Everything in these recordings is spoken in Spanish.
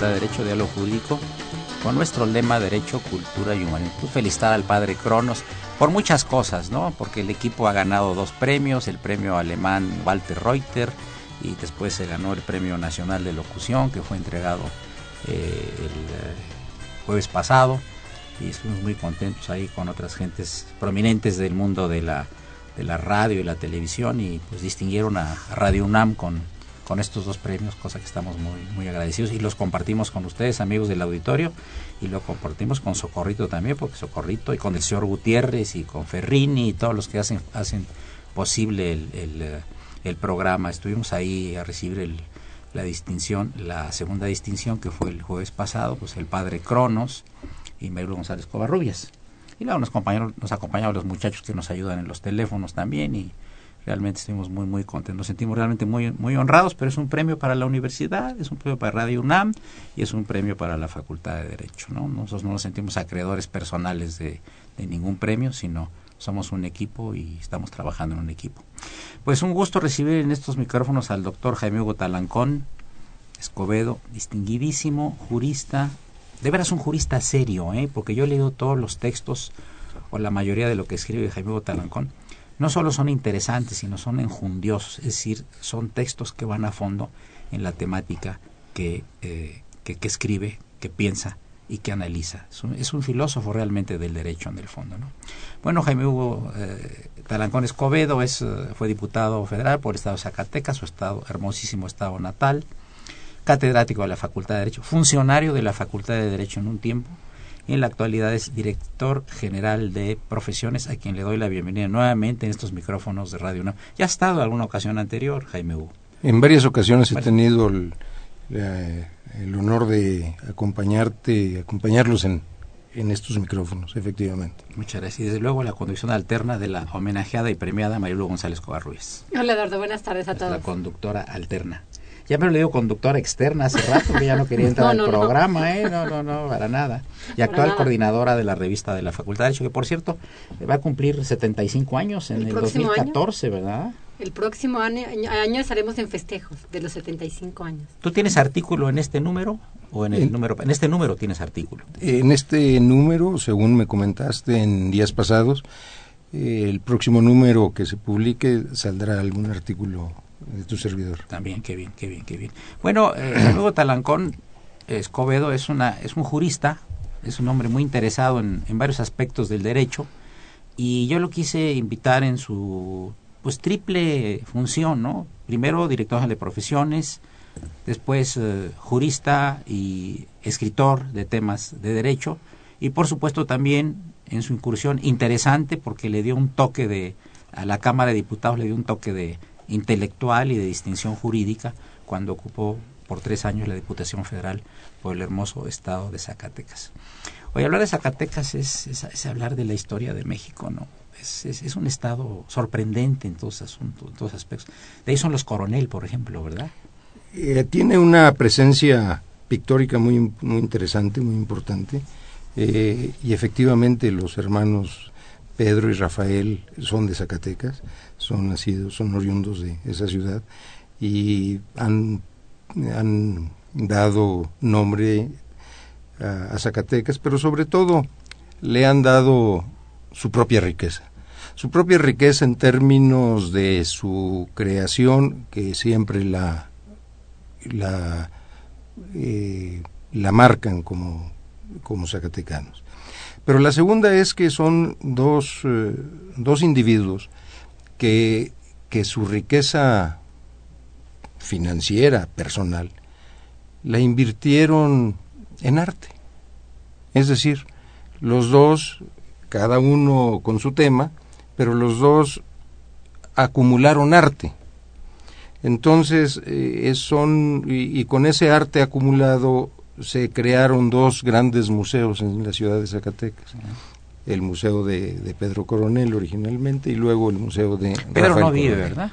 De Derecho, Diálogo Jurídico, con nuestro lema Derecho, Cultura y Humanismo. Pues felicitar al padre Cronos por muchas cosas, ¿no? Porque el equipo ha ganado dos premios, el premio alemán Walter Reuter y después se ganó el premio nacional de locución que fue entregado eh, el eh, jueves pasado y estuvimos muy contentos ahí con otras gentes prominentes del mundo de la, de la radio y la televisión y pues distinguieron a Radio UNAM con con estos dos premios, cosa que estamos muy, muy agradecidos y los compartimos con ustedes, amigos del auditorio, y lo compartimos con Socorrito también, porque Socorrito y con el señor Gutiérrez y con Ferrini y todos los que hacen, hacen posible el, el, el programa. Estuvimos ahí a recibir el, la distinción, la segunda distinción que fue el jueves pasado, pues el padre Cronos y Mario González Covarrubias. Y luego nos, nos acompañaron los muchachos que nos ayudan en los teléfonos también y realmente estuvimos muy muy contentos, nos sentimos realmente muy muy honrados, pero es un premio para la universidad, es un premio para Radio UNAM y es un premio para la Facultad de Derecho, ¿no? Nosotros no nos sentimos acreedores personales de, ningún premio, sino somos un equipo y estamos trabajando en un equipo. Pues un gusto recibir en estos micrófonos al doctor Jaime Hugo Talancón Escobedo, distinguidísimo jurista, de veras un jurista serio, ¿eh? porque yo he leído todos los textos o la mayoría de lo que escribe Jaime Hugo Talancón no solo son interesantes, sino son enjundiosos, es decir, son textos que van a fondo en la temática que, eh, que, escribe, que piensa y que analiza. Es un, filósofo realmente del derecho en el fondo. ¿no? Bueno, Jaime Hugo eh, Talancón Escobedo es, eh, fue diputado federal por el estado de Zacatecas, su estado, hermosísimo estado natal, catedrático de la Facultad de Derecho, funcionario de la Facultad de Derecho en un tiempo, en la actualidad es director general de profesiones, a quien le doy la bienvenida nuevamente en estos micrófonos de Radio UNAM. Ya ha estado en alguna ocasión anterior, Jaime Hugo. En varias ocasiones he tenido el, honor de acompañarte, acompañarlos en, en estos micrófonos, efectivamente. Muchas gracias. Y desde luego la conducción alterna de la homenajeada y premiada Marilu González Covarruiz. Hola Eduardo, buenas tardes a todos. La conductora alterna. Ya me lo digo conductora externa hace rato, que ya no quería entrar al programa, ¿eh? No, no, no, para nada. Y actual coordinadora de la revista de la Facultad de Derecho, que por cierto va a cumplir 75 años en el, 2014, ¿verdad? El próximo año, año, estaremos en festejos de los 75 años. ¿Tú tienes artículo en este número o en el número? En este número tienes artículo. En este número, según me comentaste en días pasados, eh, el próximo número que se publique saldrá algún artículo de tu servidor. También, qué bien, qué bien, qué bien. Bueno, eh, luego Talancón Escobedo es, una, es un jurista, es un hombre muy interesado en, en, varios aspectos del derecho y yo lo quise invitar en su pues triple función, ¿no? Primero director de profesiones, después eh, jurista y escritor de temas de derecho y por supuesto también en su incursión interesante porque le dio un toque de a la Cámara de Diputados le dio un toque de intelectual y de distinción jurídica cuando ocupó por tres años la Diputación Federal por el hermoso estado de Zacatecas. Hoy hablar de Zacatecas es, es, hablar de la historia de México, ¿no? Es, es, un estado sorprendente en todos asuntos, en todos aspectos. De ahí son los coronel, por ejemplo, ¿verdad? Eh, tiene una presencia pictórica muy, muy interesante, muy importante. Eh, y efectivamente los hermanos Pedro y Rafael son de Zacatecas, son nacidos, son oriundos de esa ciudad y han, han dado nombre a, Zacatecas, pero sobre todo le han dado su propia riqueza. Su propia riqueza en términos de su creación, que siempre la, la, eh, la marcan como, como zacatecanos. Pero la segunda es que son dos, eh, dos individuos que, que su riqueza financiera, personal, la invirtieron en arte. Es decir, los dos, cada uno con su tema, pero los dos acumularon arte. Entonces, eh, son, y, y, con ese arte acumulado se crearon dos grandes museos en la ciudad de Zacatecas. El Museo de, de Pedro Coronel originalmente y luego el Museo de... Pedro Rafael no vive, Coronel. ¿verdad?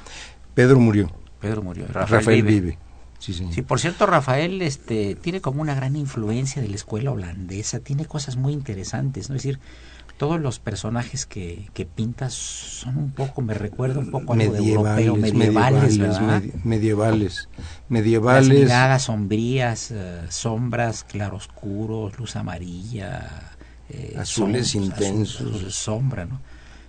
Pedro murió. Pedro murió. Rafael, Rafael, vive. vive. Sí, señor. Sí, por cierto, Rafael este, tiene como una gran influencia de la escuela holandesa, tiene cosas muy interesantes, ¿no? Es decir, todos los personajes que, que pintas son un poco, me recuerda un poco a algo de europeo, medievales, ¿verdad? medi- medievales, Las medievales, miradas sombrías, eh, sombras, claroscuros, luz amarilla, eh, Azules intensos. sombra, ¿no?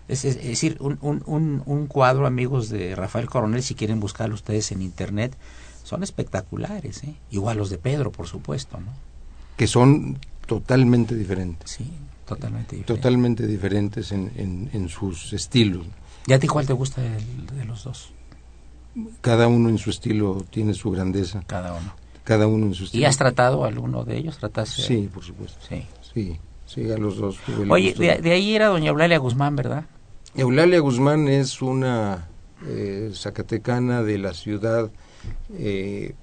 Es, es- es decir, un, un, un, un cuadro, amigos de Rafael Coronel, si quieren buscarlo ustedes en internet, son espectaculares, ¿eh? Igual los de Pedro, por supuesto, ¿no? que son totalmente diferentes, Sí, totalmente diferente. totalmente diferentes en, en, en sus estilos. ¿Y a ti cuál te gusta de, de los dos? Cada uno en su estilo tiene su grandeza, Cada uno. cada uno en su estilo. ¿Y has tratado a alguno de ellos? ¿Trataste? Sí, por supuesto. Sí. Sí, sí, a los dos. Oye, de, de ahí era doña Eulalia Guzmán, ¿verdad? Eulalia Guzmán es una eh, zacatecana de la ciudad, eh,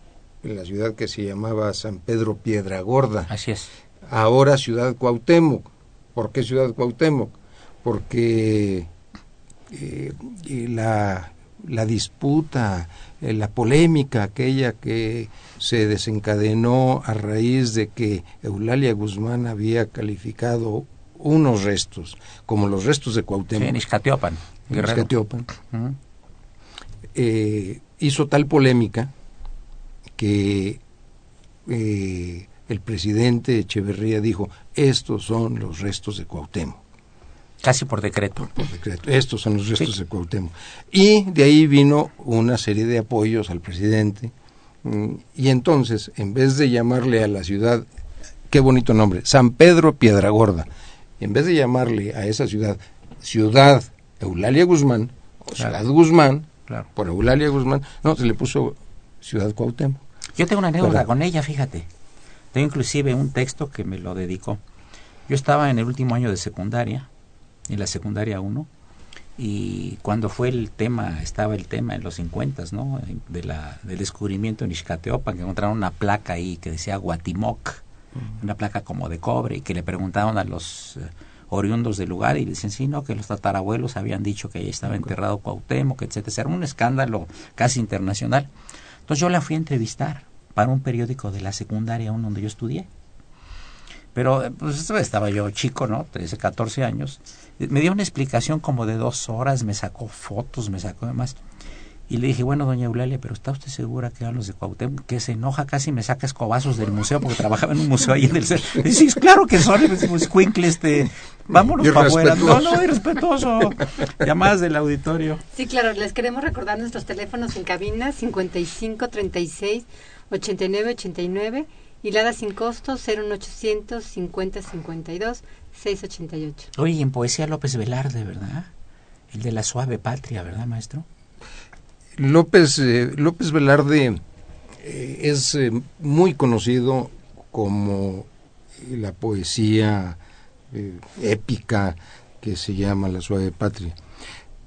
la ciudad que se llamaba San Pedro Piedragorda, Así es. ahora ciudad Cuauhtémoc. ¿Por qué ciudad Cuauhtémoc? Porque eh, y la, la disputa, eh, la polémica aquella que se desencadenó a raíz de que Eulalia Guzmán había calificado unos restos, como los restos de Sí, Cuauhtémoc, en Ixcatiopan, en. Iztaciopan, Ujú. eh, hizo tal polémica que eh, el presidente Echeverría dijo, estos son los restos de Cuauhtémoc, Casi por decreto. por decreto, estos son los restos Sí. de Cuauhtémoc. Y de ahí vino una serie de apoyos al presidente, mm, y entonces, en vez de llamarle a la ciudad, qué bonito nombre, San Pedro Piedragorda, en vez de llamarle a esa ciudad, ciudad Eulalia Guzmán, o Claro. ciudad Guzmán, Claro. por Eulalia Guzmán, no, se le puso Ciudad Cuauhtémoc. Yo tengo una anécdota con ella, fíjate. Tengo inclusive un texto que me lo dedicó. Yo estaba en el último año de secundaria, en la secundaria 1, y cuando fue el tema, estaba el tema en los 50, ¿no? De la, del descubrimiento en Ixcateopan, que encontraron una placa ahí que decía Guatimoc, una placa como de cobre, y que le preguntaban a los eh, oriundos del lugar y dicen, sí, no, que los tatarabuelos habían dicho que ahí estaba enterrado Cuauhtémoc, etcétera. Era un escándalo casi internacional. Entonces yo la fui a entrevistar para un periódico de la secundaria uno donde yo estudié. Pero eh, pues estaba yo chico, ¿no? 13, 14 años. Me dio una explicación como de dos horas, me sacó fotos, me sacó demás. Y le dije, bueno, doña Eulalia, pero ¿está usted segura que eran los de Cuauhtémoc? Que se enoja casi me saca escobazos del museo porque trabajaba en un museo ahí en el centro. Dice, sí, claro que son, pues, cuincle, este, vámonos para afuera. No, no, irrespetuoso. Llamadas del auditorio. Sí, claro, les queremos recordar nuestros teléfonos en cabina 55 36 89 89 y Lada sin costo 01800 50 52 688. Oye, y en poesía López Velarde, ¿verdad? El de la suave patria, ¿verdad, maestro? López, eh, López Velarde eh, es eh, muy conocido como la poesía eh, épica que se llama La Suave Patria.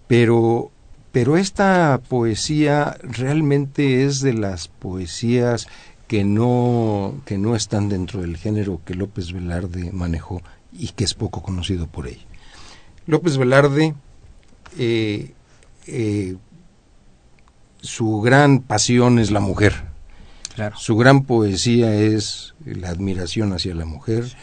Pero, pero esta poesía realmente es de las poesías que no, que no están dentro del género que López Velarde manejó y que es poco conocido por ella. López Velarde eh, eh, su gran pasión es la mujer. Su gran poesía es la admiración hacia la mujer.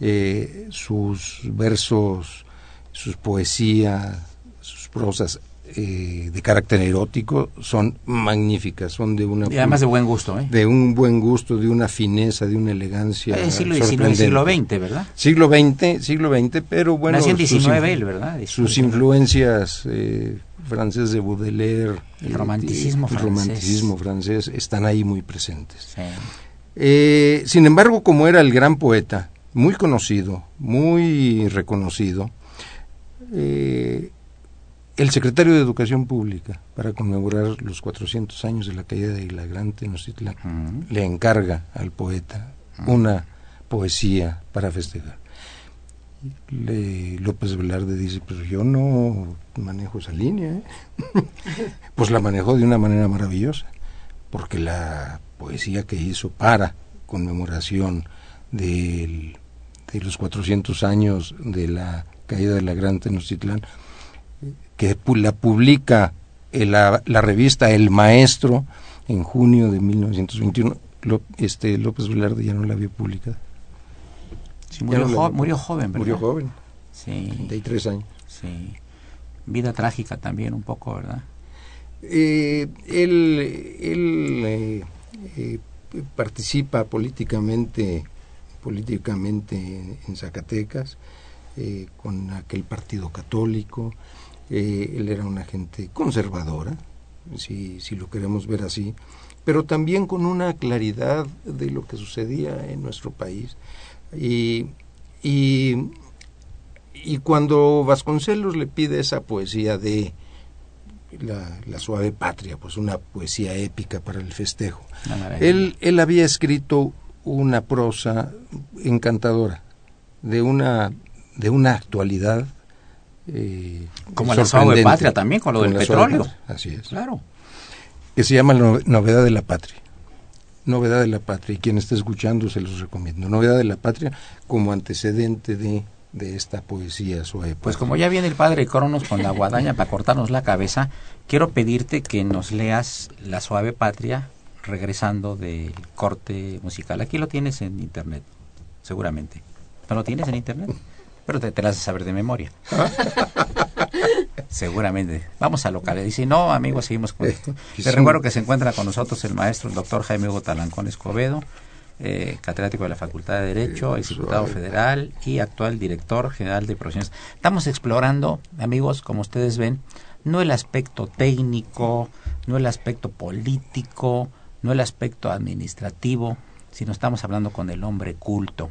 Eh, sus versos, sus poesías, sus prosas eh, de carácter erótico son magníficas, son de una... Y además de buen gusto, ¿eh? De un buen gusto, de una fineza, de una elegancia. Es siglo XIX, siglo XX, ¿verdad? Siglo XX, siglo XX, pero bueno... Nació en XIX él, ¿verdad? Sus influencias eh, francés de Baudelaire... El romanticismo el francés. romanticismo francés están ahí muy presentes. Eh, sin embargo, como era el gran poeta, muy conocido, muy reconocido, eh, el secretario de Educación Pública, para conmemorar los 400 años de la caída de la Gran Tenochtitlan, le encarga al poeta una poesía para festejar. Le, López Velarde dice, pero yo no manejo esa línea. ¿eh?". pues la manejó de una manera maravillosa, porque la poesía que hizo para conmemoración del, de los 400 años de la caída de la Gran Tenochtitlán, que la publica la, la, revista El Maestro en junio de 1921, Lo, este, López Velarde ya no la había publicado. Sí, murió, jo la, murió, joven, ¿verdad? Murió joven. Sí. 33 años. Sí. Vida trágica también un poco, ¿verdad? Eh, él él eh, eh, participa políticamente políticamente en Zacatecas eh, con aquel partido católico eh, él era una gente conservadora si, si lo queremos ver así pero también con una claridad de lo que sucedía en nuestro país y, y, y cuando Vasconcelos le pide esa poesía de la, la, suave patria, pues una poesía épica para el festejo. Él, él había escrito una prosa encantadora, de una, de una actualidad. Eh, Como la suave patria también, con lo del petróleo. Así es. Claro. Que se llama la Novedad de la Patria. Novedad de la Patria, y quien esté escuchando se los recomiendo. Novedad de la Patria como antecedente de de esta poesía suave. Pues como ya viene el padre Cronos con la guadaña para cortarnos la cabeza, quiero pedirte que nos leas La suave patria regresando del corte musical. Aquí lo tienes en internet, seguramente. ¿No lo tienes en internet? Pero te, te las de saber de memoria. seguramente. Vamos a locales. Y si no, amigos, seguimos con esto. Te recuerdo que se encuentra con nosotros el maestro, el doctor Jaime Hugo Talancón Escobedo eh, catedrático de la Facultad de Derecho, ex diputado federal y actual director general de profesiones. Estamos explorando, amigos, como ustedes ven, no el aspecto técnico, no el aspecto político, no el aspecto administrativo, sino estamos hablando con el hombre culto,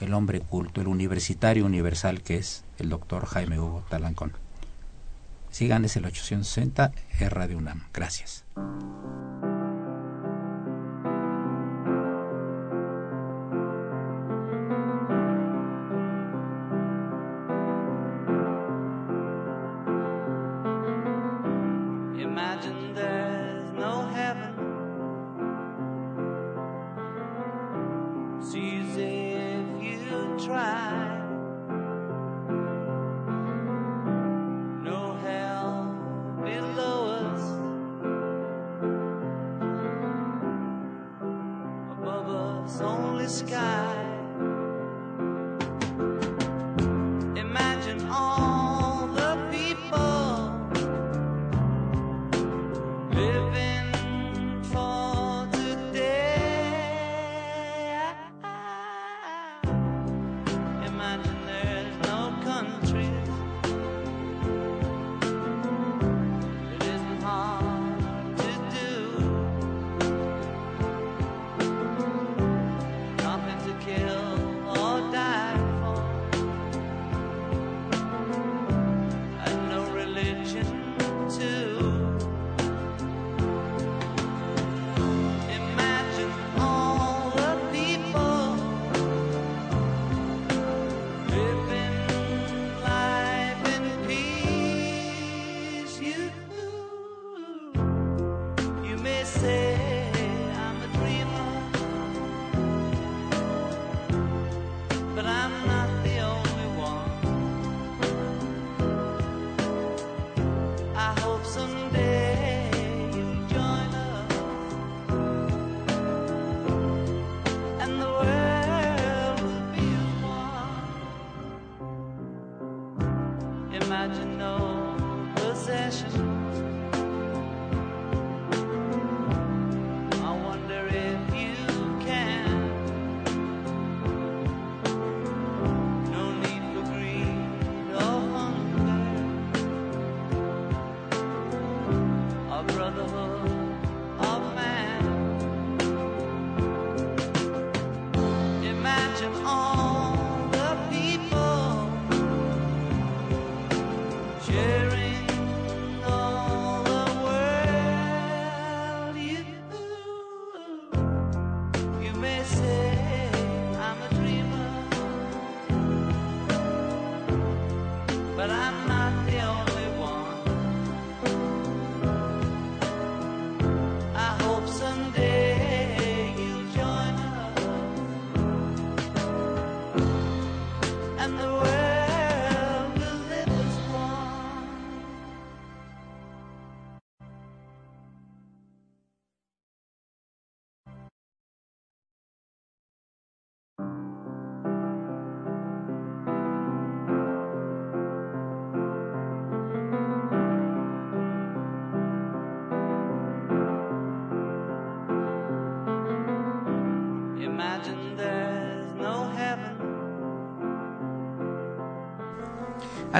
el hombre culto, el universitario universal que es el doctor Jaime Hugo Talancón. Sigan, es el 860 es Radio UNAM. Gracias.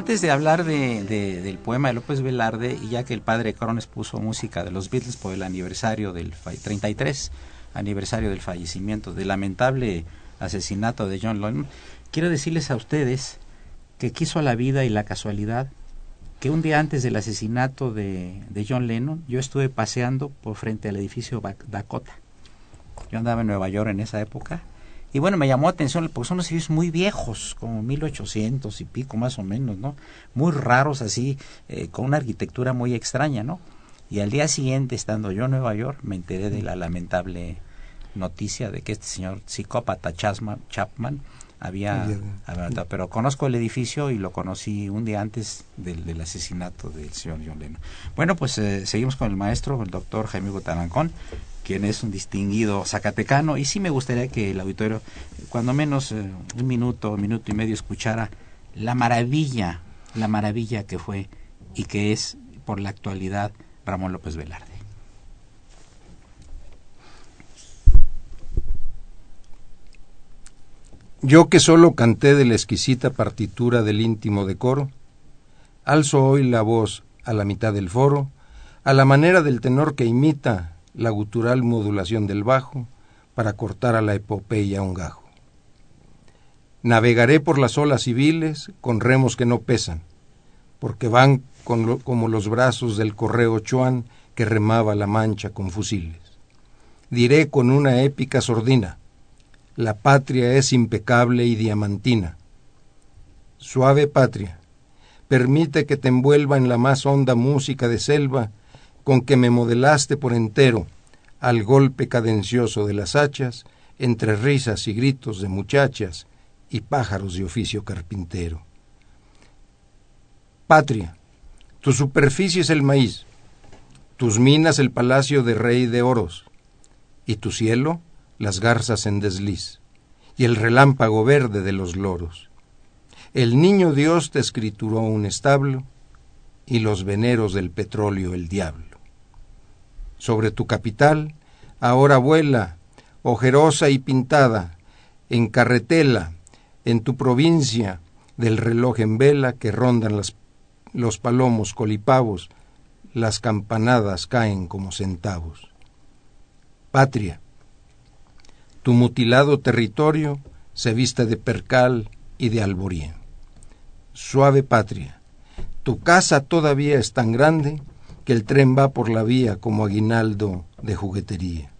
Antes de hablar de, del poema de López Velarde, y ya que el padre Crones puso música de los Beatles por el aniversario del 33 aniversario del fallecimiento, del lamentable asesinato de John Lennon, quiero decirles a ustedes que quiso la vida y la casualidad que un día antes del asesinato de, de John Lennon, yo estuve paseando por frente al edificio Dakota. Yo andaba en Nueva York en esa época y bueno, me llamó la atención porque son unos edificios muy viejos, como 1800 y pico más o menos, ¿no? Muy raros así, eh, con una arquitectura muy extraña, ¿no? Y al día siguiente, estando yo en Nueva York, me enteré de la lamentable noticia de que este señor psicópata Chapman había, pero conozco el edificio y lo conocí un día antes del, asesinato del señor John Lennon. Bueno, pues eh, seguimos con el maestro, el doctor Jaime Gutanancón quien es un distinguido zacatecano, y sí me gustaría que el auditorio, cuando menos eh, un minuto, minuto y medio, escuchara la maravilla, la maravilla que fue y que es por la actualidad Ramón López Velarde. Yo que solo canté de la exquisita partitura del íntimo decoro, alzo hoy la voz a la mitad del foro, a la manera del tenor que imita la gutural modulación del bajo para cortar a la epopeya un gajo. Navegaré por las olas civiles con remos que no pesan, porque van como los brazos del correo Chuan que remaba la mancha con fusiles. Diré con una épica sordina, la patria es impecable y diamantina. Suave patria, permite que te envuelva en la más honda música de selva con que me modelaste por entero, al golpe cadencioso de las hachas, entre risas y gritos de muchachas y pájaros de oficio carpintero. Patria, tu superficie es el maíz, tus minas el palacio de rey de oros, y tu cielo las garzas en desliz, y el relámpago verde de los loros. El niño Dios te escrituró un establo, y los veneros del petróleo el diablo sobre tu capital, ahora vuela, ojerosa y pintada, en carretela, en tu provincia, del reloj en vela que rondan los palomos colipavos, las campanadas caen como centavos. Patria, tu mutilado territorio se viste de percal y de alboría. Suave patria, tu casa todavía es tan grande que el tren va por la vía como aguinaldo de juguetería.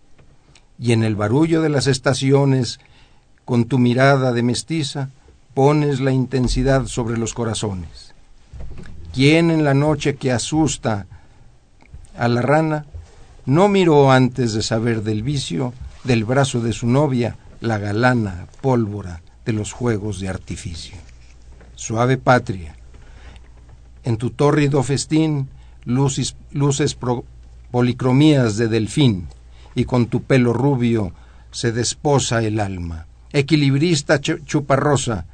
Y en el barullo de las estaciones, con tu mirada de mestiza, pones la intensidad sobre los corazones. ¿Quién en la noche que asusta a la rana no miró antes de saber del vicio del brazo de su novia la galana pólvora de los juegos de artificio? Suave patria, en tu tórrido festín luces, luces policromías de delfín, y con tu pelo rubio se desposa el alma. Equilibrista chuparrosa,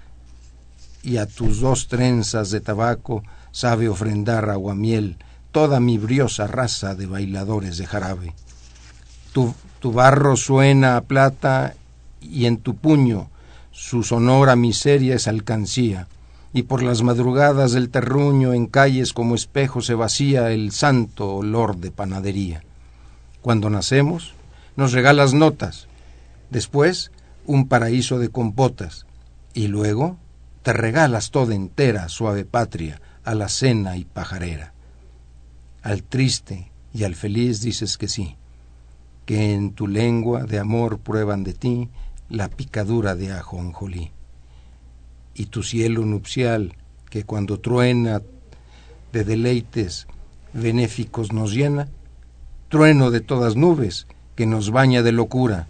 y a tus dos trenzas de tabaco sabe ofrendar aguamiel toda mi briosa raza de bailadores de jarabe. Tu, tu barro suena a plata y en tu puño su sonora miseria es alcancía y por las madrugadas del terruño en calles como espejo se vacía el santo olor de panadería. Cuando nacemos, nos regalas notas, después un paraíso de compotas, y luego te regalas toda entera, suave patria, a la cena y pajarera. Al triste y al feliz dices que sí, que en tu lengua de amor prueban de ti la picadura de ajonjolí y tu cielo nupcial, que cuando truena de deleites benéficos nos llena, trueno de todas nubes que nos baña de locura,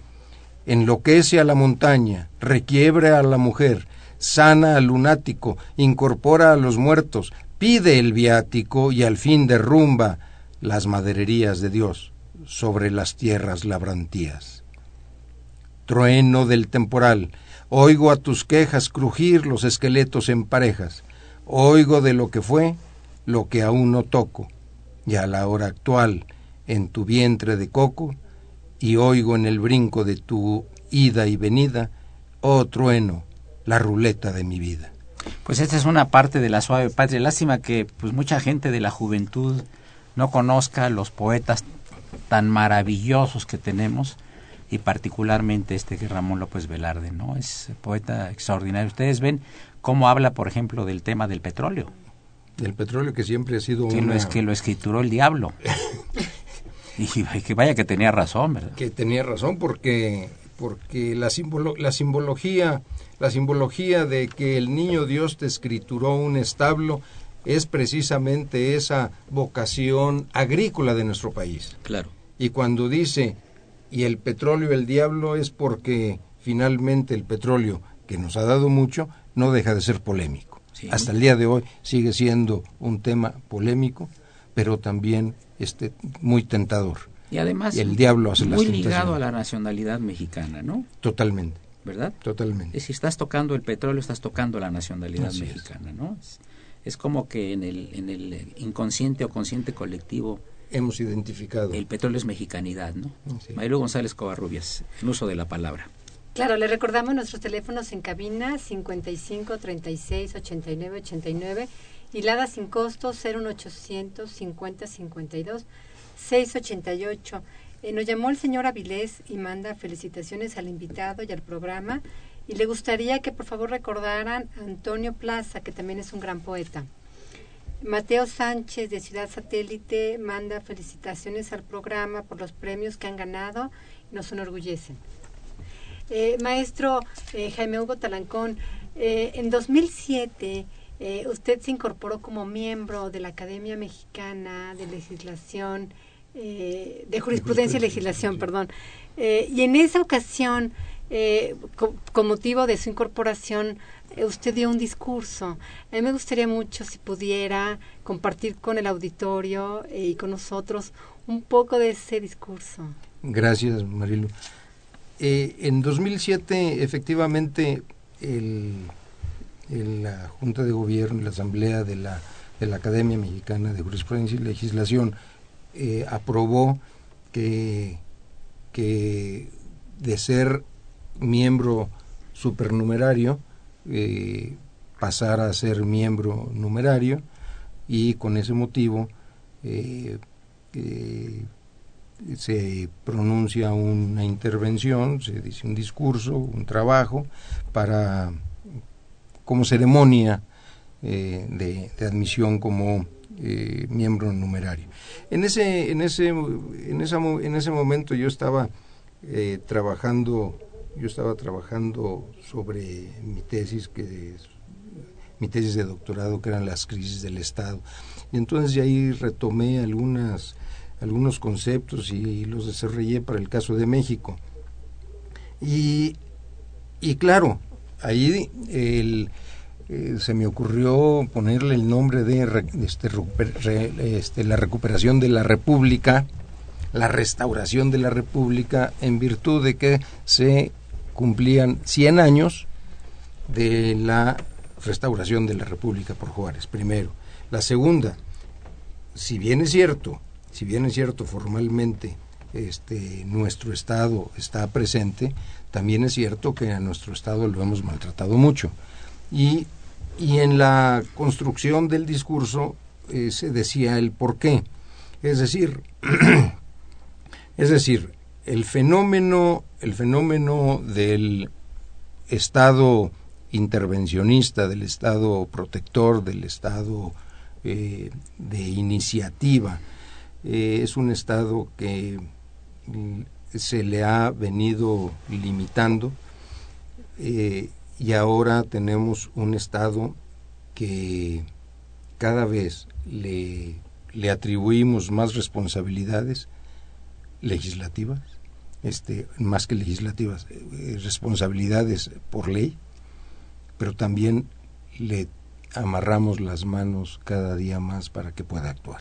enloquece a la montaña, requiebra a la mujer, sana al lunático, incorpora a los muertos, pide el viático y al fin derrumba las madererías de Dios sobre las tierras labrantías. Trueno del temporal, Oigo a tus quejas crujir los esqueletos en parejas. Oigo de lo que fue, lo que aún no toco. Y a la hora actual, en tu vientre de coco, y oigo en el brinco de tu ida y venida, oh trueno, la ruleta de mi vida. Pues esta es una parte de la suave patria. Lástima que pues mucha gente de la juventud no conozca los poetas tan maravillosos que tenemos y particularmente este que Ramón López Velarde, ¿no? Es poeta extraordinario. Ustedes ven cómo habla, por ejemplo, del tema del petróleo. Del petróleo que siempre ha sido que Lo es, que lo escrituró el diablo. y que vaya que tenía razón, ¿verdad? Que tenía razón porque porque la, la simbología la simbología de que el niño Dios te escrituró un establo es precisamente esa vocación agrícola de nuestro país. Claro. Y cuando dice y el petróleo el diablo es porque finalmente el petróleo que nos ha dado mucho no deja de ser polémico. Hasta el día de hoy sigue siendo un tema polémico, pero también este muy tentador. Y además, el diablo hace muy ligado a la nacionalidad mexicana, ¿no? Totalmente. ¿Verdad? Totalmente. Es, si estás tocando el petróleo, estás tocando la nacionalidad mexicana, ¿no? Es, como que en el, en el inconsciente o consciente colectivo hemos identificado. El petróleo es mexicanidad, ¿no? Sí. González Covarrubias, en uso de la palabra. Claro, le recordamos nuestros teléfonos en cabina 55 36 89 89 y Lada sin costo 01800 50 52 688. Eh, nos llamó el señor Avilés y manda felicitaciones al invitado y al programa y le gustaría que por favor recordaran a Antonio Plaza, que también es un gran poeta. Mateo Sánchez de Ciudad Satélite manda felicitaciones al programa por los premios que han ganado y nos enorgullecen. Eh, maestro eh, Jaime Hugo Talancón, eh, en 2007 usted se incorporó como miembro de la Academia Mexicana de Legislación de jurisprudencia y legislación, perdón. Y en esa ocasión, eh, con motivo de su incorporación, usted dio un discurso. A mí me gustaría mucho si pudiera compartir con el auditorio y con nosotros un poco de ese discurso. Gracias, Marilu. en 2007, efectivamente, la Junta de Gobierno la Asamblea de la, de la Academia Mexicana de Jurisprudencia y Legislación eh, aprobó que de ser miembro supernumerario eh, pasara a ser miembro numerario y con ese motivo eh, se pronuncia una intervención, se dice un discurso, un trabajo para como ceremonia de, admisión como eh, miembro numerario. En ese, en ese, en esa, en ese momento yo estaba eh, trabajando, yo estaba trabajando sobre mi tesis que mi tesis de doctorado que eran las crisis del Estado. Y entonces de ahí retomé algunas algunos conceptos y los desarrollé para el caso de México. Y, y claro ahí el eh, se me ocurrió ponerle el nombre de este, este, la recuperación de la República, la restauración de la República, en virtud de que se cumplían 100 años de la restauración de la República por Juárez, primero. La segunda, si bien es cierto, si bien es cierto formalmente este, nuestro Estado está presente, también es cierto que a nuestro Estado lo hemos maltratado mucho y, y en la construcción del discurso eh, se decía el por qué. Es decir, es decir, el fenómeno, el fenómeno del Estado intervencionista, del Estado protector, del Estado eh, de iniciativa, eh, es un Estado que mm, se le ha venido limitando y ahora tenemos un Estado que cada vez le, le atribuimos más responsabilidades legislativas, este, más que legislativas, eh, responsabilidades por ley, pero también le amarramos las manos cada día más para que pueda actuar.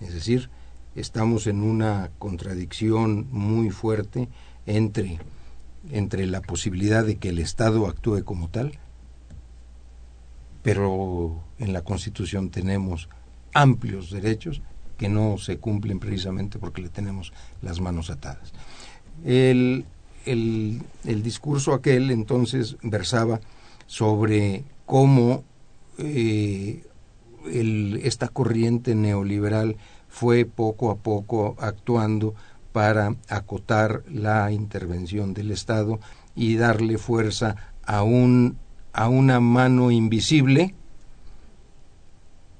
Es decir, estamos en una contradicción muy fuerte entre entre la posibilidad de que el Estado actúe como tal, pero en la Constitución tenemos amplios derechos que no se cumplen precisamente porque le tenemos las manos atadas. El, el, el discurso aquel entonces versaba sobre cómo eh, el, esta corriente neoliberal fue poco a poco actuando para acotar la intervención del Estado y darle fuerza a, un, a una mano invisible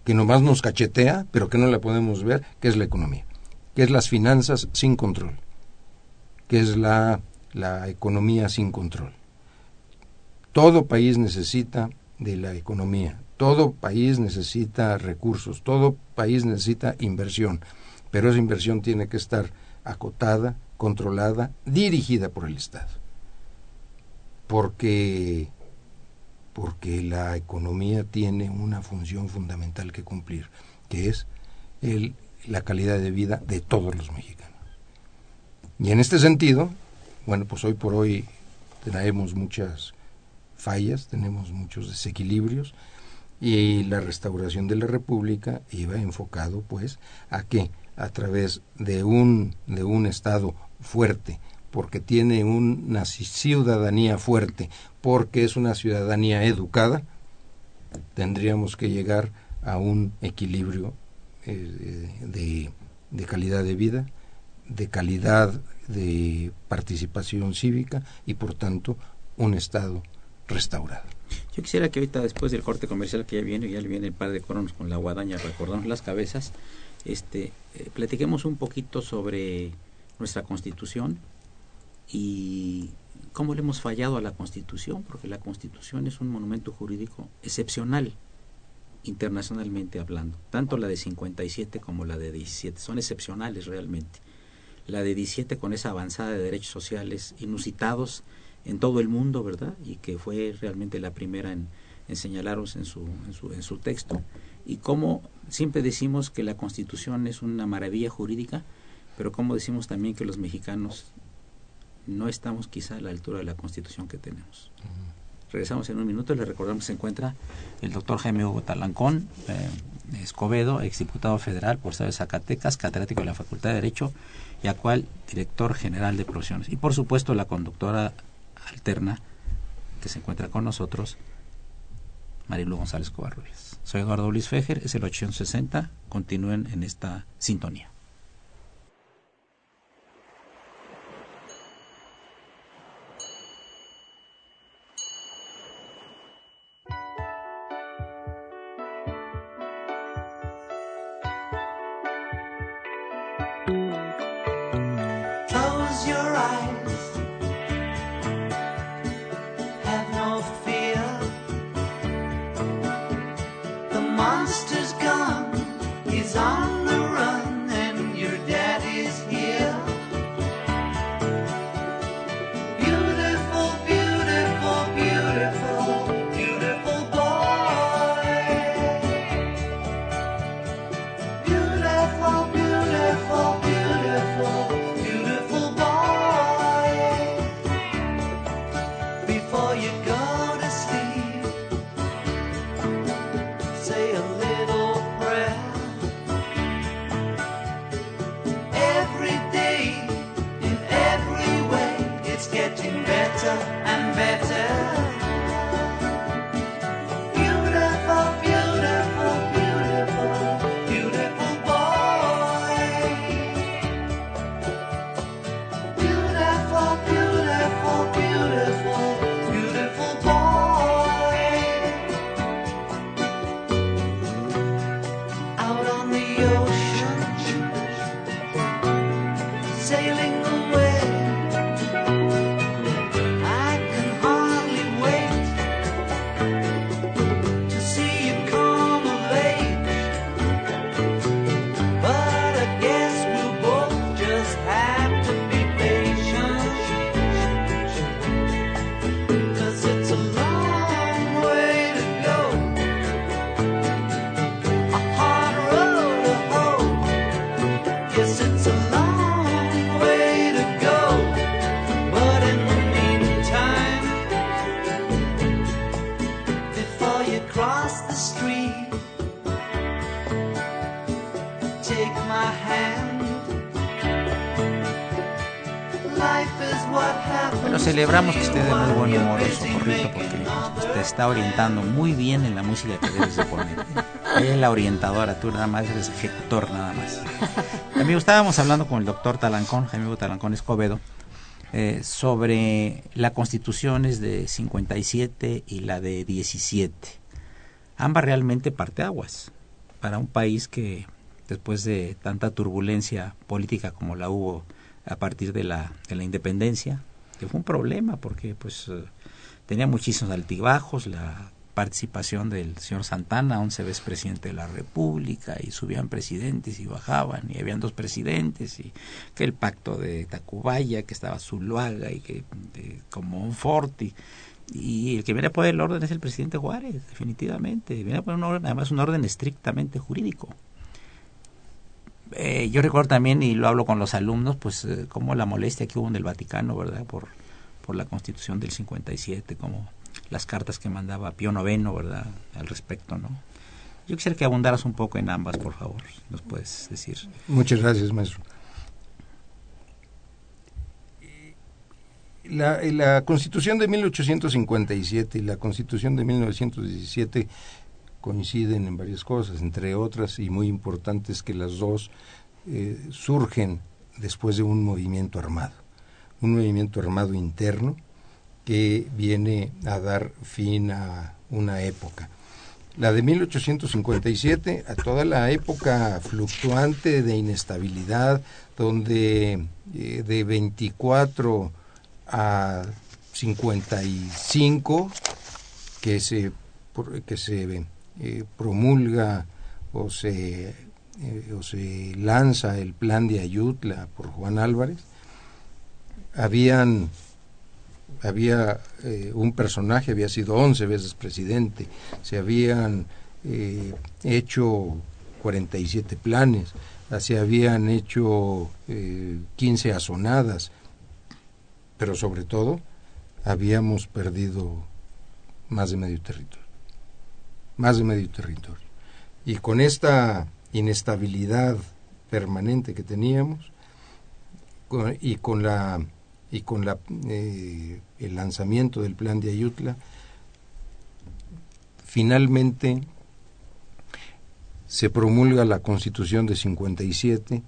que nomás nos cachetea, pero que no la podemos ver, que es la economía, que es las finanzas sin control, que es la, la economía sin control. Todo país necesita de la economía, todo país necesita recursos, todo país necesita inversión, pero esa inversión tiene que estar acotada, controlada, dirigida por el Estado. Porque porque la economía tiene una función fundamental que cumplir, que es el, la calidad de vida de todos los mexicanos. Y en este sentido, bueno, pues hoy por hoy tenemos muchas fallas, tenemos muchos desequilibrios y la restauración de la República iba enfocado pues a que a través de un de un estado fuerte, porque tiene una ciudadanía fuerte, porque es una ciudadanía educada, tendríamos que llegar a un equilibrio eh, de, de calidad de vida, de calidad de participación cívica y por tanto un Estado restaurado. Yo quisiera que ahorita después del corte comercial que ya viene, ya le viene el par de coronos con la guadaña, recordarnos las cabezas, este, eh, platiquemos un poquito sobre nuestra constitución, y cómo le hemos fallado a la Constitución, porque la Constitución es un monumento jurídico excepcional internacionalmente hablando, tanto la de 57 como la de 17, son excepcionales realmente. La de 17 con esa avanzada de derechos sociales inusitados en todo el mundo, ¿verdad? Y que fue realmente la primera en, en señalaros en su, en, su, en su texto. Y cómo siempre decimos que la Constitución es una maravilla jurídica, pero como decimos también que los mexicanos no estamos quizá a la altura de la constitución que tenemos. Regresamos en un minuto y le recordamos que se encuentra el doctor Jaime Hugo Talancón, eh, Escobedo, exdiputado federal por Estado de Zacatecas, catedrático de la Facultad de Derecho y actual director general de profesiones. Y por supuesto la conductora alterna que se encuentra con nosotros, Marilu González Covarrubias. Soy Eduardo Luis Fejer, es el 860. Continúen en esta sintonía. Está orientando muy bien en la música que debes de poner. Ella es la orientadora, tú nada más eres ejecutor nada más. Amigo, estábamos hablando con el doctor Talancón, Jaime Talancón Escobedo, eh, sobre las constituciones de 57 y la de 17. Ambas realmente parteaguas para un país que después de tanta turbulencia política como la hubo a partir de la, de la independencia, que fue un problema porque pues eh, tenía muchísimos altibajos, la participación del señor Santana, once veces presidente de la República, y subían presidentes y bajaban, y habían dos presidentes, y que el pacto de Tacubaya, que estaba Zuluaga, y que como un forti, y el que viene a poner el orden es el presidente Juárez, definitivamente, viene a poner un orden, además un orden estrictamente jurídico. Eh, yo recuerdo también, y lo hablo con los alumnos, pues eh, como la molestia que hubo en el Vaticano, ¿verdad? Por, por la constitución del 57, como las cartas que mandaba Pío IX, ¿verdad? Al respecto, ¿no? Yo quisiera que abundaras un poco en ambas, por favor, nos puedes decir. Muchas gracias, maestro. La, Constitución de 1857 y la Constitución de 1917 coinciden en varias cosas, entre otras y muy importantes que las dos eh, surgen después de un movimiento armado, un movimiento armado interno que viene a dar fin a una época. La de 1857, a toda la época fluctuante de inestabilidad, donde eh, de 24 a 55 que se, que se eh, promulga o se, eh, o se lanza el plan de Ayutla por Juan Álvarez, habían había eh, un personaje, había sido 11 veces presidente, se habían hecho 47 planes, se habían hecho 15 asonadas, pero sobre todo habíamos perdido más de medio territorio más de medio territorio. Y con esta inestabilidad permanente que teníamos y con la y con eh, el lanzamiento del plan de Ayutla finalmente se promulga la Constitución de 57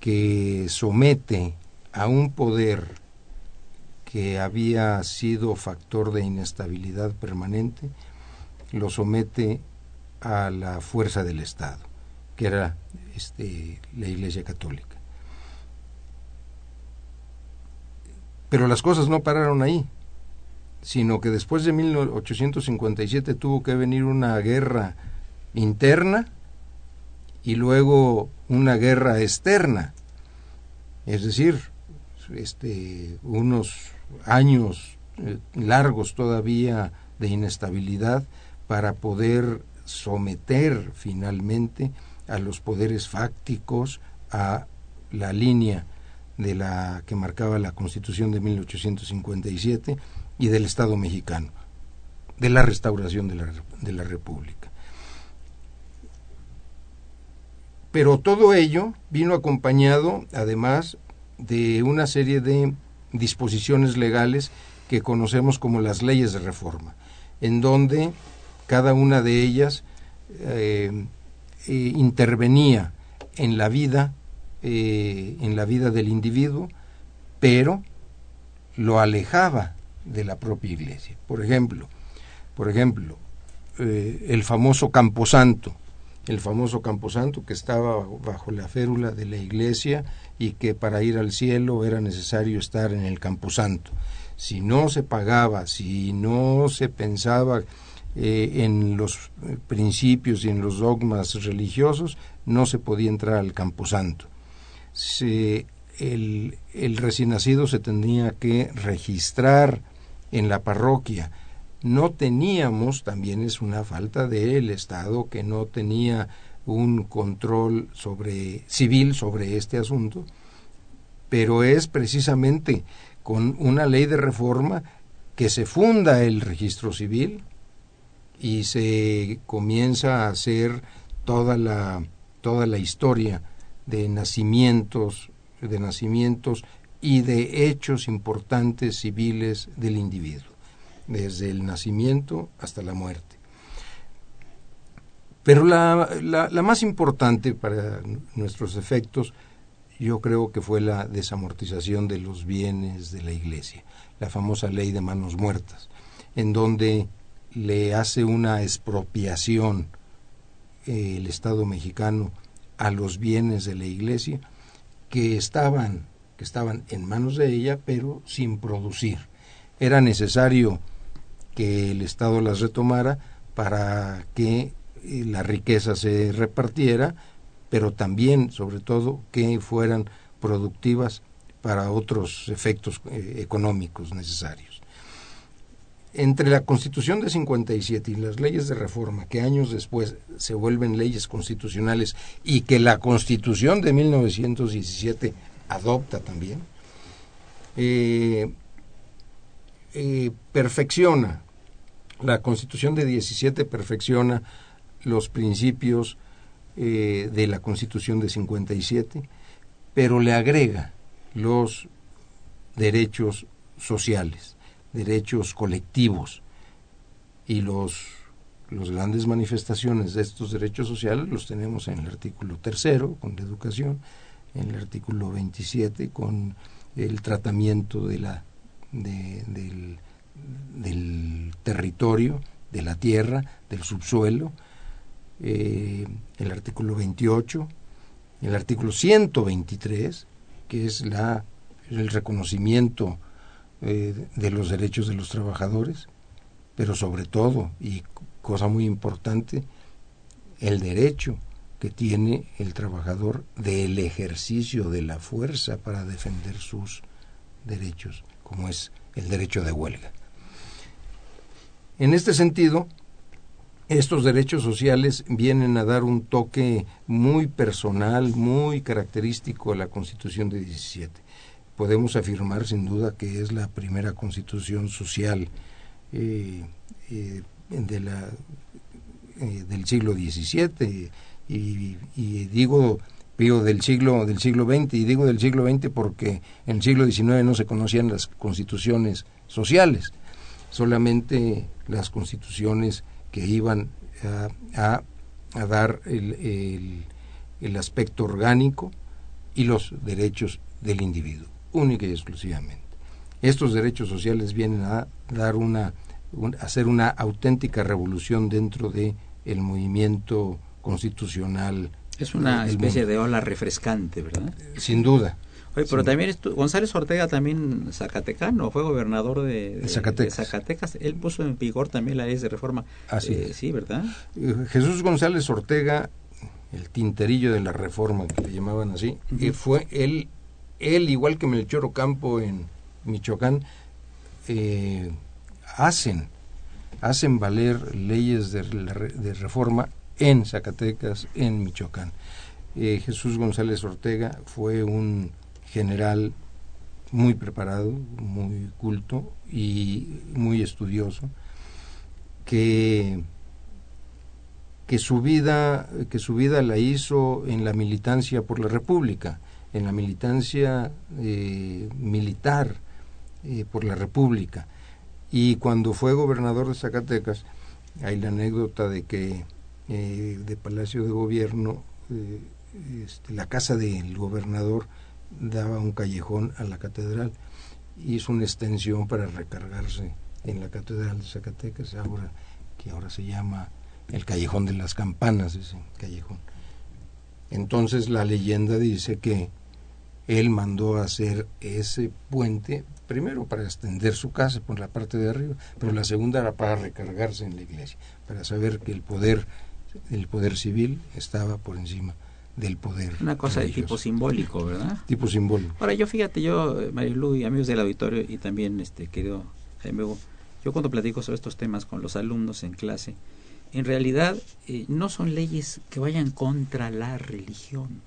que somete a un poder que había sido factor de inestabilidad permanente lo somete a la fuerza del Estado, que era este, la Iglesia Católica. Pero las cosas no pararon ahí, sino que después de 1857 tuvo que venir una guerra interna y luego una guerra externa. Es decir, este, unos años eh, largos todavía de inestabilidad para poder someter finalmente a los poderes fácticos a la línea de la que marcaba la Constitución de 1857 y del Estado mexicano, de la restauración de la, de la República. Pero todo ello vino acompañado, además, de una serie de disposiciones legales que conocemos como las leyes de reforma, en donde cada una de ellas eh, eh, intervenía en la vida, eh, en la vida del individuo, pero lo alejaba de la propia iglesia. Por ejemplo, por ejemplo, el famoso Camposanto, el famoso Camposanto que estaba bajo la férula de la iglesia y que para ir al cielo era necesario estar en el Camposanto. Si no se pagaba, si no se pensaba eh, en los principios y en los dogmas religiosos no se podía entrar al camposanto. Se, el, recién nacido se tenía que registrar en la parroquia. No teníamos, también es una falta del Estado que no tenía un control sobre civil sobre este asunto, pero es precisamente con una ley de reforma que se funda el registro civil, y se comienza a hacer toda la toda la historia de nacimientos de nacimientos y de hechos importantes civiles del individuo, desde el nacimiento hasta la muerte. Pero la, la, más importante para nuestros efectos yo creo que fue la desamortización de los bienes de la Iglesia, la famosa ley de manos muertas, en donde le hace una expropiación eh, el Estado mexicano a los bienes de la Iglesia que estaban que estaban en manos de ella, pero sin producir. Era necesario que el Estado las retomara para que eh, la riqueza se repartiera, pero también, sobre todo, que fueran productivas para otros efectos eh, económicos necesarios. Entre la Constitución de 57 y las leyes de reforma, que años después se vuelven leyes constitucionales y que la Constitución de 1917 adopta también, eh, eh, perfecciona, la constitución de 17 perfecciona los principios eh, de la constitución de 57, pero le agrega los derechos sociales, derechos colectivos. Y los los grandes manifestaciones de estos derechos sociales los tenemos en el artículo tercero con la educación, en el artículo 27 con el tratamiento de la, del, territorio, de la tierra, del subsuelo, eh, el artículo 28, el artículo 123, que es la, el reconocimiento eh, de los derechos de los trabajadores, pero sobre todo, y cosa muy importante, el derecho que tiene el trabajador del ejercicio de la fuerza para defender sus derechos, como es el derecho de huelga. En este sentido, estos derechos sociales vienen a dar un toque muy personal, muy característico a la Constitución de 17. Podemos afirmar sin duda que es la primera constitución social eh, eh, de la, eh, del siglo XVII y, digo digo del siglo del siglo XX y digo del siglo XX porque en el siglo XIX no se conocían las constituciones sociales solamente las constituciones que iban a, dar el, el, aspecto orgánico y los derechos del individuo única y exclusivamente estos derechos sociales vienen a dar una a hacer una auténtica revolución dentro de el movimiento constitucional. Es una especie de ola refrescante, ¿verdad? Sin duda. Oye, pero también González Ortega también zacatecano, fue gobernador de, Zacatecas. Él puso en vigor también la ley de reforma. Así eh, Sí, ¿verdad? Eh, Jesús González Ortega, el tinterillo de la reforma, que le llamaban así, y fue él, él, igual que Melchor Ocampo en Michoacán, eh, hacen, hacen valer leyes de, reforma en Zacatecas, en Michoacán. Eh, Jesús González Ortega fue un general muy preparado, muy culto y muy estudioso, que, que, su vida, que su vida la hizo en la militancia por la República, en la militancia eh, militar eh, por la República. Y cuando fue gobernador de Zacatecas, hay la anécdota de que eh, de Palacio de Gobierno, este, la casa del gobernador daba un callejón a la catedral. Hizo una extensión para recargarse en la catedral de Zacatecas, ahora que ahora se llama el callejón de las campanas, ese callejón. Entonces la leyenda dice que él mandó hacer ese puente primero para extender su casa por la parte de arriba, pero la segunda era para recargarse en la iglesia, para saber que el poder el poder civil estaba por encima del poder. Una cosa de tipo simbólico, ¿verdad? Tipo simbólico. Ahora, yo fíjate, yo, eh, Marilu y amigos del auditorio, y también, este querido Jaime yo cuando platico sobre estos temas con los alumnos en clase, en realidad eh, no son leyes que vayan contra la religión.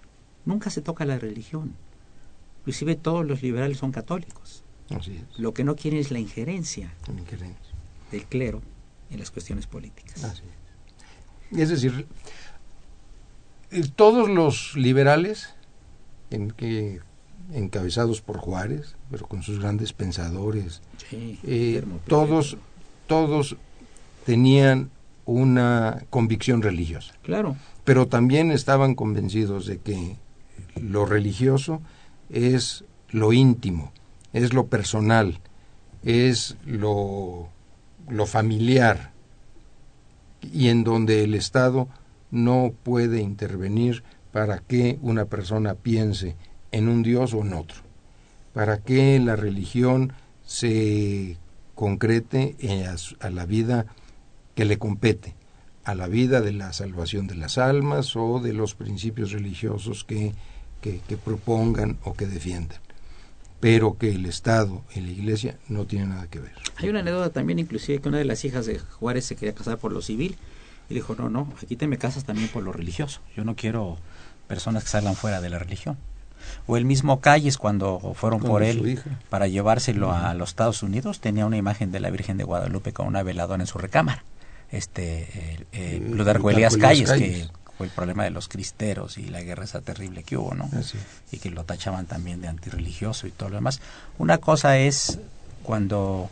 Nunca se toca la religión. Inclusive todos los liberales son católicos. Así es. Lo que no quieren es la injerencia, la injerencia. del clero en las cuestiones políticas. Así es. Es decir, todos los liberales en que encabezados por Juárez, pero con sus grandes pensadores. Sí, Eh, todos, todos tenían una convicción religiosa, Claro, pero también estaban convencidos de que lo religioso es lo íntimo, es lo personal, es lo, lo familiar, y en donde el Estado no puede intervenir para que una persona piense en un Dios o en otro, para que la religión se concrete a la vida que le compete, a la vida de la salvación de las almas o de los principios religiosos que, que, que propongan o que defiendan, pero que el Estado y la Iglesia no tienen nada que ver. Hay una anécdota también, inclusive, que una de las hijas de Juárez se quería casar por lo civil y dijo, no, no, aquí te me casas también por lo religioso. Yo no quiero personas que salgan fuera de la religión. O el mismo Calles, cuando fueron por él hija. para llevárselo a los Estados Unidos, tenía una imagen de la Virgen de Guadalupe con una veladora en su recámara. Este, eh, eh, Calles, Calles. que fue el problema de los cristeros y la guerra esa terrible que hubo, ¿no? Así. y que lo tachaban también de antirreligioso y todo lo demás. Una cosa es cuando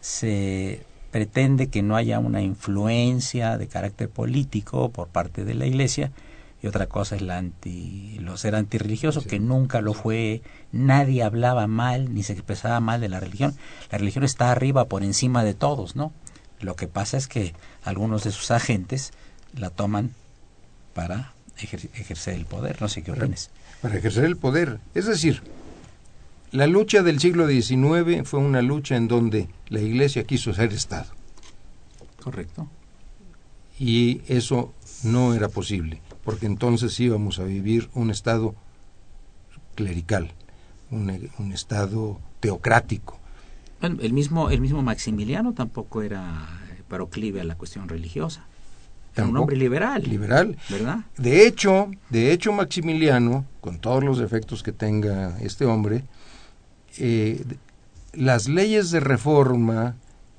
se pretende que no haya una influencia de carácter político por parte de la Iglesia y otra cosa es la anti, lo ser antirreligioso, que nunca lo fue, nadie hablaba mal ni se expresaba mal de la religión. La religión está arriba por encima de todos, ¿no? Lo que pasa es que algunos de sus agentes la toman para ejer- ejercer el poder. No sé qué opinas. para ejercer el poder. Es decir, la lucha del siglo XIX fue una lucha en donde la Iglesia quiso ser Estado Correcto. y eso no era posible, porque entonces íbamos a vivir un Estado clerical, un, un Estado teocrático. Bueno, el mismo, el mismo Maximiliano tampoco era proclive a la cuestión religiosa. Era un hombre liberal, Liberal. ¿verdad? De hecho, de hecho Maximiliano, con todos los defectos que tenga este hombre, eh, las leyes de reforma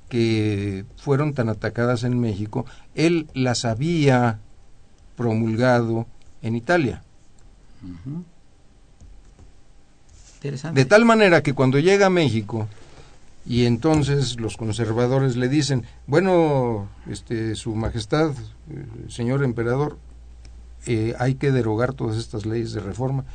que fueron tan atacadas en México, él las había promulgado en Italia. Interesante. De tal manera que cuando llega a México y entonces los conservadores le dicen, bueno, este, su majestad, eh, señor emperador, eh, hay que derogar todas estas leyes de reforma.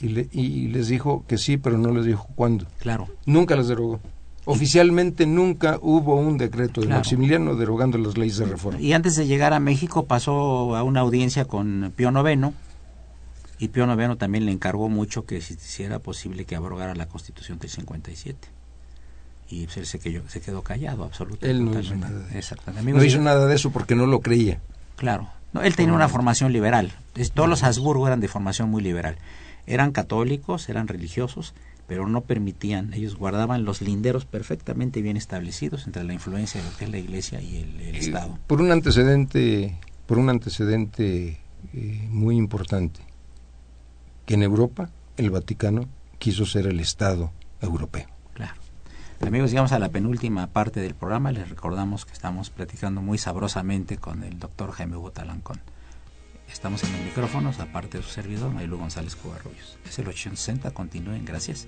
Y, le- y les dijo que sí, pero no les dijo cuándo. Claro. Nunca las derogó. Oficialmente nunca hubo un decreto de Claro. Maximiliano derogando las leyes de reforma. Y antes de llegar a México pasó a una audiencia con Pío IX y Pío IX también le encargó mucho que si, si era posible que abrogara la Constitución del 57. Y él se quedó, se quedó callado, absolutamente. Él no hizo nada de eso. Exactamente. Amigos, No hizo y- nada de eso porque no lo creía. Claro. No, él tenía una formación liberal. Todos los Habsburgo eran de formación muy liberal. Eran católicos, eran religiosos, pero no permitían, ellos guardaban los linderos perfectamente bien establecidos entre la influencia de lo que es la Iglesia y el, el Estado. Por un antecedente, por un antecedente eh, muy importante, que en Europa el Vaticano quiso ser el Estado europeo. Amigos, llegamos a la penúltima parte del programa. Les recordamos que estamos platicando muy sabrosamente con el doctor Jaime Hugo Talancón. Estamos en los micrófonos, aparte de su servidor, Mailu González Covarrubios. Es el 860, continúen, gracias.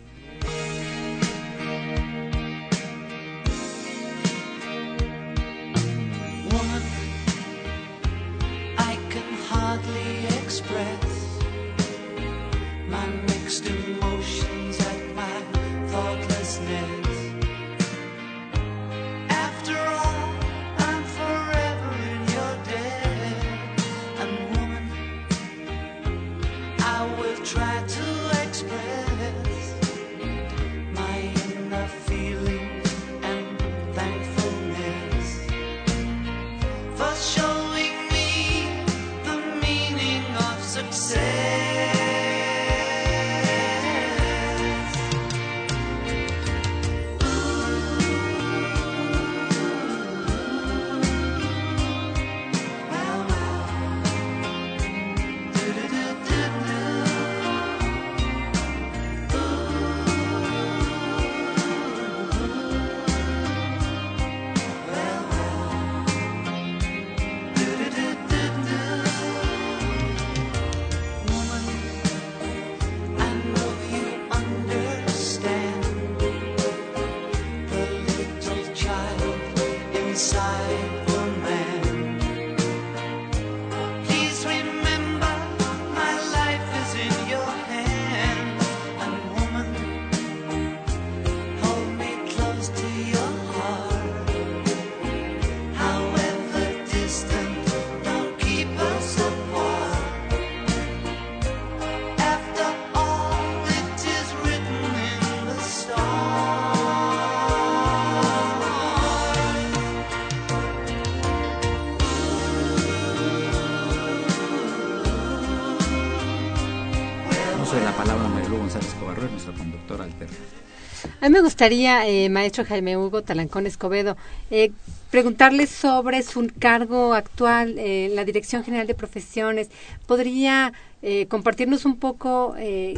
A mí me gustaría, eh, maestro Jaime Hugo Talancón Escobedo, eh, preguntarle sobre su cargo actual eh, en la Dirección General de Profesiones. ¿Podría eh, compartirnos un poco eh,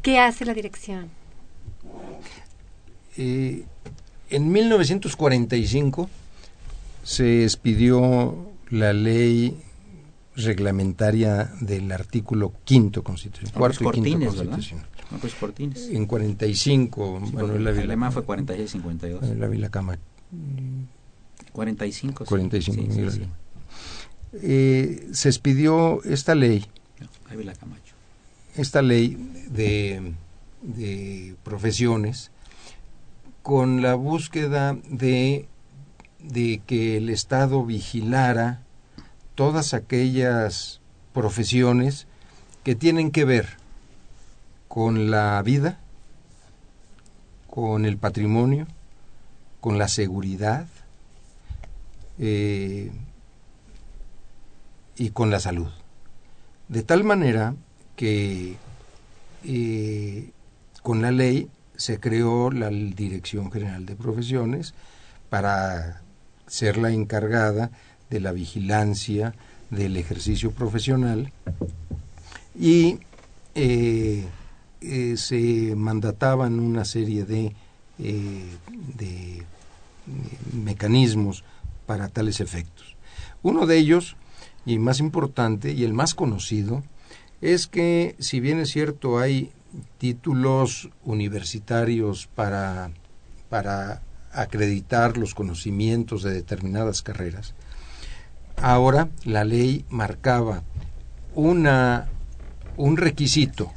qué hace la dirección? Eh, en 1945 se expidió la ley reglamentaria del artículo quinto constitucional, cuarto y quinto Cortines, ¿verdad? constitucional. López Cortines. En 45, Sí, Manuel Ávila, el lema fue 46-52. Manuel Ávila Cama- 45. sí. 45, Sí, sí. Eh, se expidió esta ley Ávila Camacho. esta ley de, de profesiones con la búsqueda de, de que el Estado vigilara todas aquellas profesiones que tienen que ver con la vida, con el patrimonio, con la seguridad eh, y con la salud. De tal manera que eh, con la ley se creó la Dirección General de Profesiones para ser la encargada de la vigilancia del ejercicio profesional y eh, eh, se mandataban una serie de, eh, de eh, mecanismos para tales efectos. Uno de ellos, y más importante y el más conocido, es que si bien es cierto hay títulos universitarios para, para acreditar los conocimientos de determinadas carreras, ahora la ley marcaba una, un requisito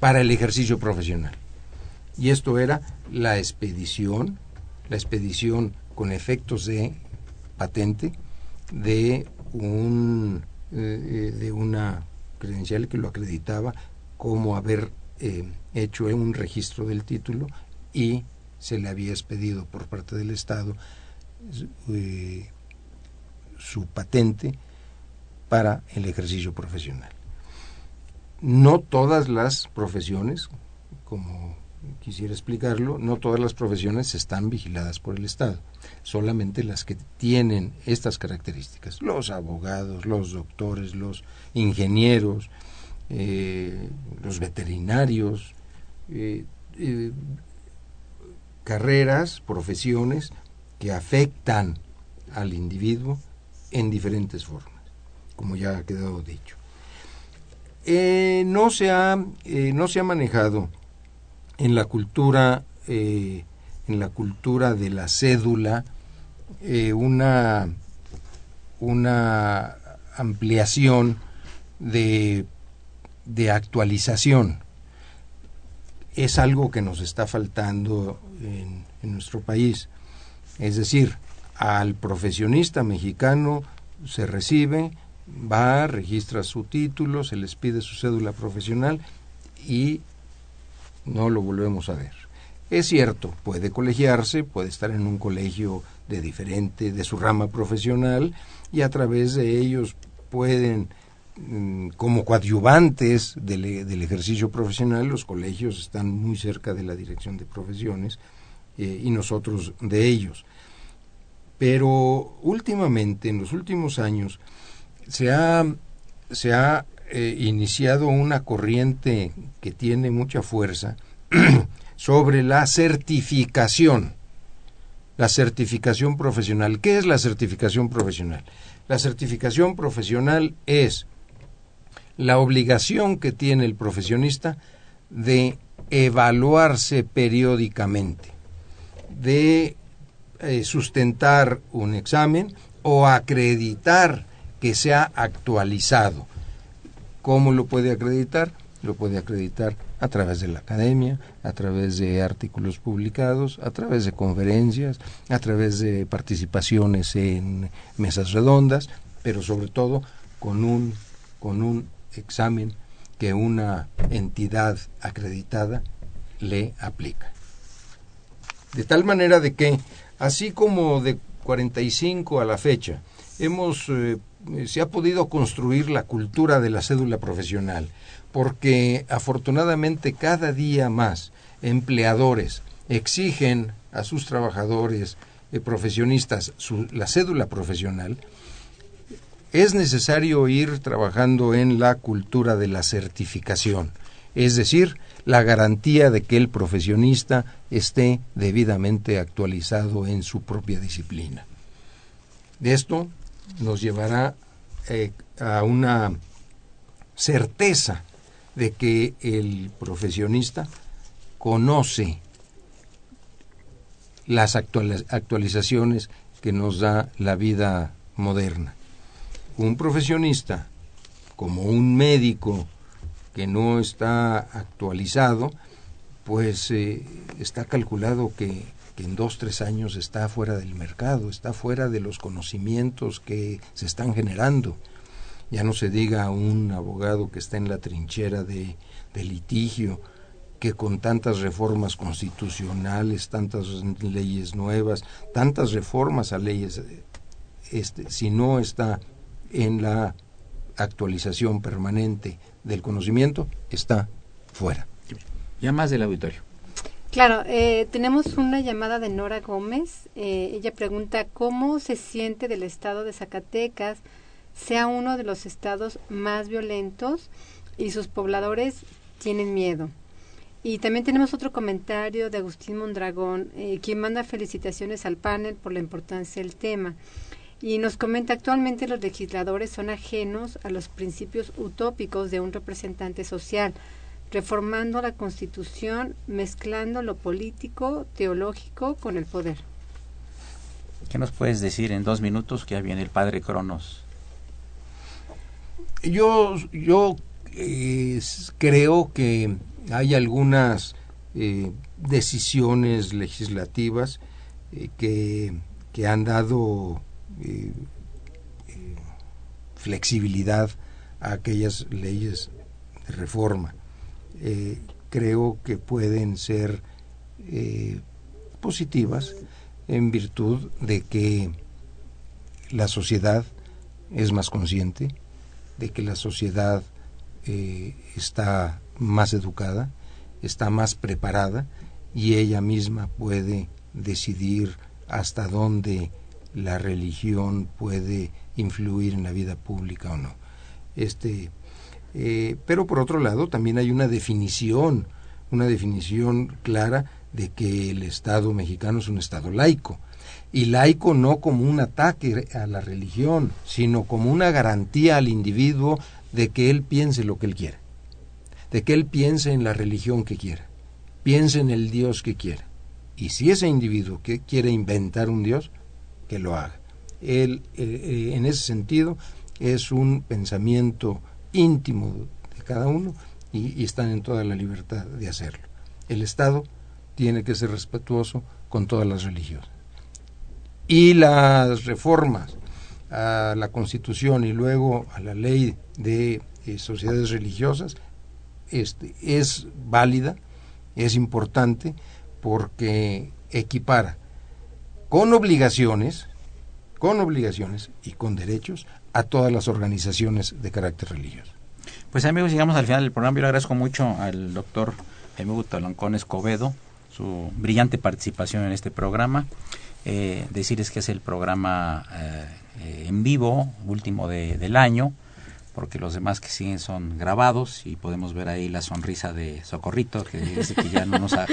para el ejercicio profesional. Y esto era la expedición, la expedición con efectos de patente de un eh, de una credencial que lo acreditaba como haber eh, hecho un registro del título y se le había expedido por parte del Estado eh, su patente para el ejercicio profesional. No todas las profesiones, como quisiera explicarlo, no todas las profesiones están vigiladas por el Estado, solamente las que tienen estas características, los abogados, los doctores, los ingenieros, eh, los veterinarios, eh, eh, carreras, profesiones que afectan al individuo en diferentes formas, como ya ha quedado dicho. Eh, no, se ha, eh, no se ha manejado en la cultura eh, en la cultura de la cédula una una ampliación de, de actualización. Es algo que nos está faltando en nuestro país. Es decir al profesionista mexicano se recibe va registra su título se les pide su cédula profesional y no lo volvemos a ver. Es cierto, puede colegiarse, puede estar en un colegio de diferente, de su rama profesional, y a través de ellos pueden, mm, como coadyuvantes del, e- del ejercicio profesional, los colegios están muy cerca de la dirección de profesiones eh, y nosotros de ellos. Pero últimamente, en los últimos años, se ha, se ha eh, iniciado una corriente que tiene mucha fuerza sobre la certificación, la certificación profesional. ¿Qué es la certificación profesional? La certificación profesional es la obligación que tiene el profesionista de evaluarse periódicamente, de eh, sustentar un examen o acreditar que se ha actualizado. ¿Cómo lo puede acreditar? Lo puede acreditar a través de la academia, a través de artículos publicados, a través de conferencias, a través de participaciones en mesas redondas, pero sobre todo con un, con un examen que una entidad acreditada le aplica. De tal manera de que, así como de 45 a la fecha, hemos eh, se ha podido construir la cultura de la cédula profesional, porque afortunadamente cada día más empleadores exigen a sus trabajadores eh, profesionistas la cédula profesional, es necesario ir trabajando en la cultura de la certificación, es decir, la garantía de que el profesionista esté debidamente actualizado en su propia disciplina. De esto nos llevará eh, a una certeza de que el profesionista conoce las actuali- actualizaciones que nos da la vida moderna. Un profesionista, como un médico que no está actualizado, pues eh, está calculado que, que en dos, tres años está fuera del mercado, está fuera de los conocimientos que se están generando. Ya no se diga un abogado que está en la trinchera de, litigio, que con tantas reformas constitucionales, tantas leyes nuevas, tantas reformas a leyes, este, si no está en la actualización permanente del conocimiento, está fuera. Ya más del auditorio. Claro, eh, tenemos una llamada de Nora Gómez. Eh, ella pregunta cómo se siente del estado de Zacatecas, sea uno de los estados más violentos y sus pobladores tienen miedo. Y también tenemos otro comentario de Agustín Mondragón, eh, quien manda felicitaciones al panel por la importancia del tema. Y nos comenta actualmente los legisladores son ajenos a los principios utópicos de un representante social, reformando la constitución, mezclando lo político, teológico con el poder. ¿Qué nos puedes decir en dos minutos que ya viene el padre Cronos? Yo, yo eh, creo que hay algunas eh, decisiones legislativas eh, que, que han dado eh, eh, flexibilidad a aquellas leyes de reforma. Eh, creo que pueden ser eh, positivas en virtud de que la sociedad es más consciente, de que la sociedad eh, está más educada, está más preparada y ella misma puede decidir hasta dónde la religión puede influir en la vida pública o no. Este, eh, pero por otro lado también hay una definición, una definición clara de que el Estado mexicano es un Estado laico y laico no como un ataque a la religión, sino como una garantía al individuo de que él piense lo que él quiera, de que él piense en la religión que quiera, piense en el Dios que quiera. Y si ese individuo que quiere inventar un Dios, que lo haga. Él, eh, eh, en ese sentido, es un pensamiento íntimo de cada uno y, están en toda la libertad de hacerlo. El Estado tiene que ser respetuoso con todas las religiones y las reformas a la Constitución y luego a la ley de eh, sociedades religiosas este, es válida, es importante porque equipara con obligaciones, con obligaciones y con derechos a todas las organizaciones de carácter religioso. Pues amigos, llegamos al final del programa. Yo le agradezco mucho al doctor Jaime Talancón Escobedo su brillante participación en este programa. Eh, decirles que es el programa eh, eh, en vivo último de, del año, porque los demás que siguen son grabados y podemos ver ahí la sonrisa de Socorrito, que dice que ya, no nos, ha-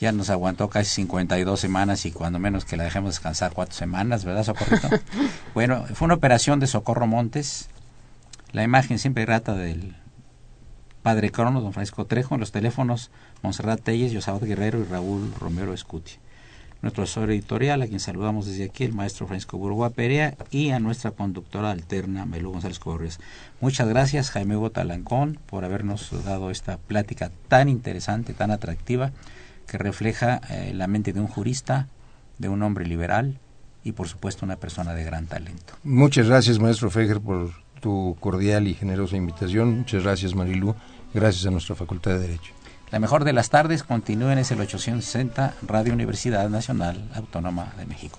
ya nos aguantó casi 52 semanas y cuando menos que la dejemos descansar cuatro semanas, ¿verdad Socorrito? Bueno, fue una operación de Socorro Montes, la imagen siempre grata del Padre Crono, don Francisco Trejo, en los teléfonos Monserrat Telles, Yosabat Guerrero y Raúl Romero Escuti. Nuestro asesor editorial, a quien saludamos desde aquí, el maestro Francisco Burgoa Perea, y a nuestra conductora alterna, Melú González Correas. Muchas gracias, Jaime Hugo Talancón, por habernos dado esta plática tan interesante, tan atractiva, que refleja eh, la mente de un jurista, de un hombre liberal y, por supuesto, una persona de gran talento. Muchas gracias, maestro Feger, por tu cordial y generosa invitación. Muchas gracias, Marilú. Gracias a nuestra Facultad de Derecho. La mejor de las tardes, continúen es el 860 Radio Universidad Nacional Autónoma de México.